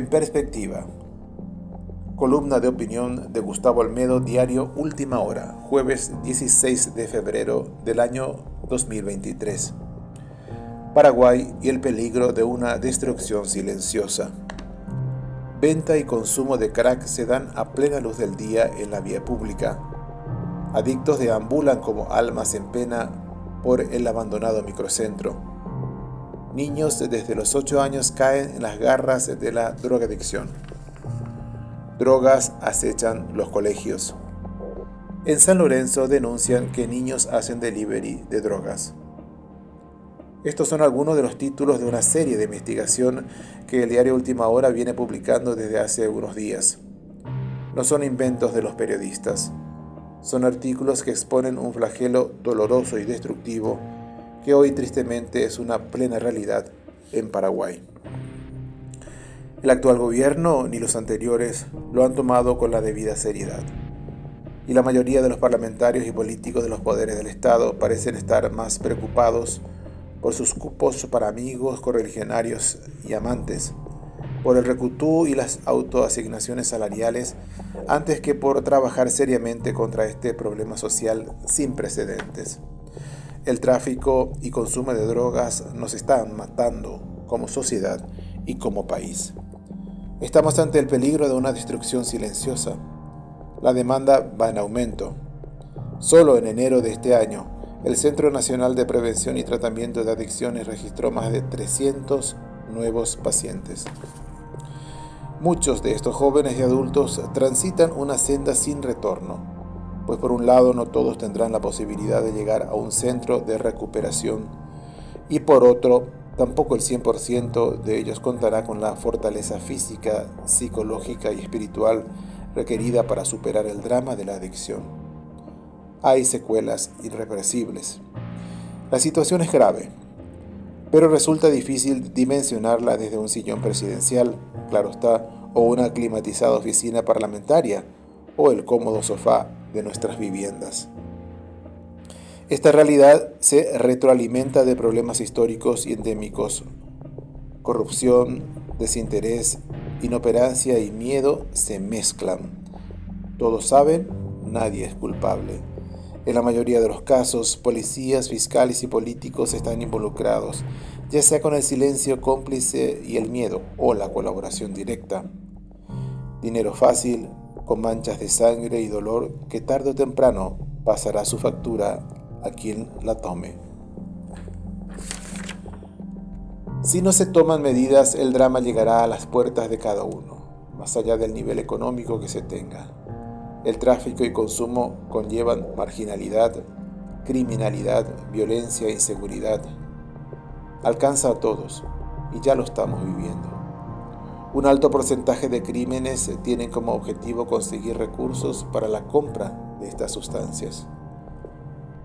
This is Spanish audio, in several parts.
En perspectiva. Columna de opinión de Gustavo Almedo, diario Última Hora, jueves 16 de febrero del año 2023. Paraguay y el peligro de una destrucción silenciosa. Venta y consumo de crack se dan a plena luz del día en la vía pública. Adictos deambulan como almas en pena por el abandonado microcentro. Niños desde los 8 años caen en las garras de la drogadicción. Drogas acechan los colegios. En San Lorenzo denuncian que niños hacen delivery de drogas. Estos son algunos de los títulos de una serie de investigación que el diario Última Hora viene publicando desde hace unos días. No son inventos de los periodistas. Son artículos que exponen un flagelo doloroso y destructivo que hoy tristemente es una plena realidad en Paraguay. El actual gobierno ni los anteriores lo han tomado con la debida seriedad. Y la mayoría de los parlamentarios y políticos de los poderes del Estado parecen estar más preocupados por sus cupos para amigos, correligionarios y amantes, por el recutú y las autoasignaciones salariales, antes que por trabajar seriamente contra este problema social sin precedentes. El tráfico y consumo de drogas nos están matando como sociedad y como país. Estamos ante el peligro de una destrucción silenciosa. La demanda va en aumento. Solo en enero de este año, el Centro Nacional de Prevención y Tratamiento de Adicciones registró más de 300 nuevos pacientes. Muchos de estos jóvenes y adultos transitan una senda sin retorno, pues por un lado no todos tendrán la posibilidad de llegar a un centro de recuperación y por otro tampoco el 100% de ellos contará con la fortaleza física, psicológica y espiritual requerida para superar el drama de la adicción. Hay secuelas irreversibles. La situación es grave, pero resulta difícil dimensionarla desde un sillón presidencial, claro está, o una climatizada oficina parlamentaria, o el cómodo sofá de nuestras viviendas. Esta realidad se retroalimenta de problemas históricos y endémicos. Corrupción, desinterés, inoperancia y miedo se mezclan. Todos saben, nadie es culpable. En la mayoría de los casos, policías, fiscales y políticos están involucrados, ya sea con el silencio cómplice y el miedo o la colaboración directa. Dinero fácil, con manchas de sangre y dolor que tarde o temprano pasará su factura a quien la tome. Si no se toman medidas, el drama llegará a las puertas de cada uno, más allá del nivel económico que se tenga. El tráfico y consumo conllevan marginalidad, criminalidad, violencia e inseguridad. Alcanza a todos y ya lo estamos viviendo. Un alto porcentaje de crímenes tienen como objetivo conseguir recursos para la compra de estas sustancias.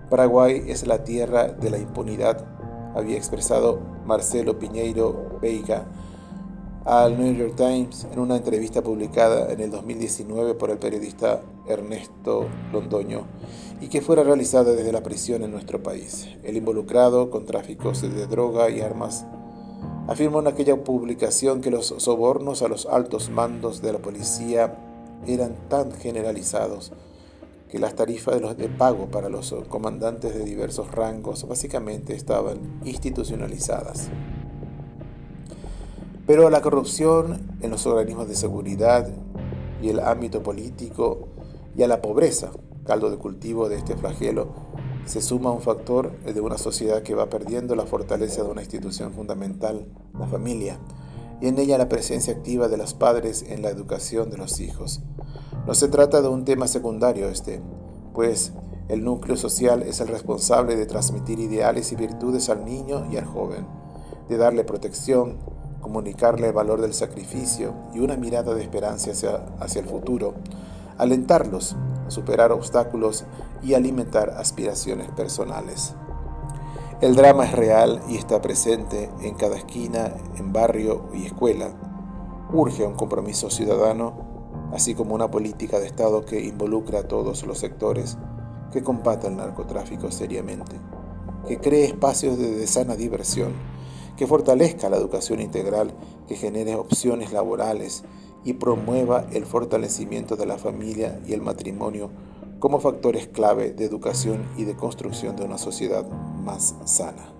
Paraguay es la tierra de la impunidad, había expresado Marcelo Piñeiro Veiga al New York Times en una entrevista publicada en el 2019 por el periodista Ernesto Londoño y que fuera realizada desde la prisión en nuestro país. El involucrado con tráficos de droga y armas afirmó en aquella publicación que los sobornos a los altos mandos de la policía eran tan generalizados que las tarifas de, pago para los comandantes de diversos rangos básicamente estaban institucionalizadas. Pero la corrupción en los organismos de seguridad y el ámbito político y a la pobreza, caldo de cultivo de este flagelo, se suma un factor de una sociedad que va perdiendo la fortaleza de una institución fundamental, la familia, y en ella la presencia activa de los padres en la educación de los hijos. No se trata de un tema secundario este, pues el núcleo social es el responsable de transmitir ideales y virtudes al niño y al joven, de darle protección, comunicarle el valor del sacrificio y una mirada de esperanza hacia, el futuro, alentarlos superar obstáculos y alimentar aspiraciones personales. El drama es real y está presente en cada esquina, en barrio y escuela. Urge un compromiso ciudadano, así como una política de Estado que involucre a todos los sectores, que combata el narcotráfico seriamente, que cree espacios de sana diversión, que fortalezca la educación integral, que genere opciones laborales y promueva el fortalecimiento de la familia y el matrimonio como factores clave de educación y de construcción de una sociedad más sana.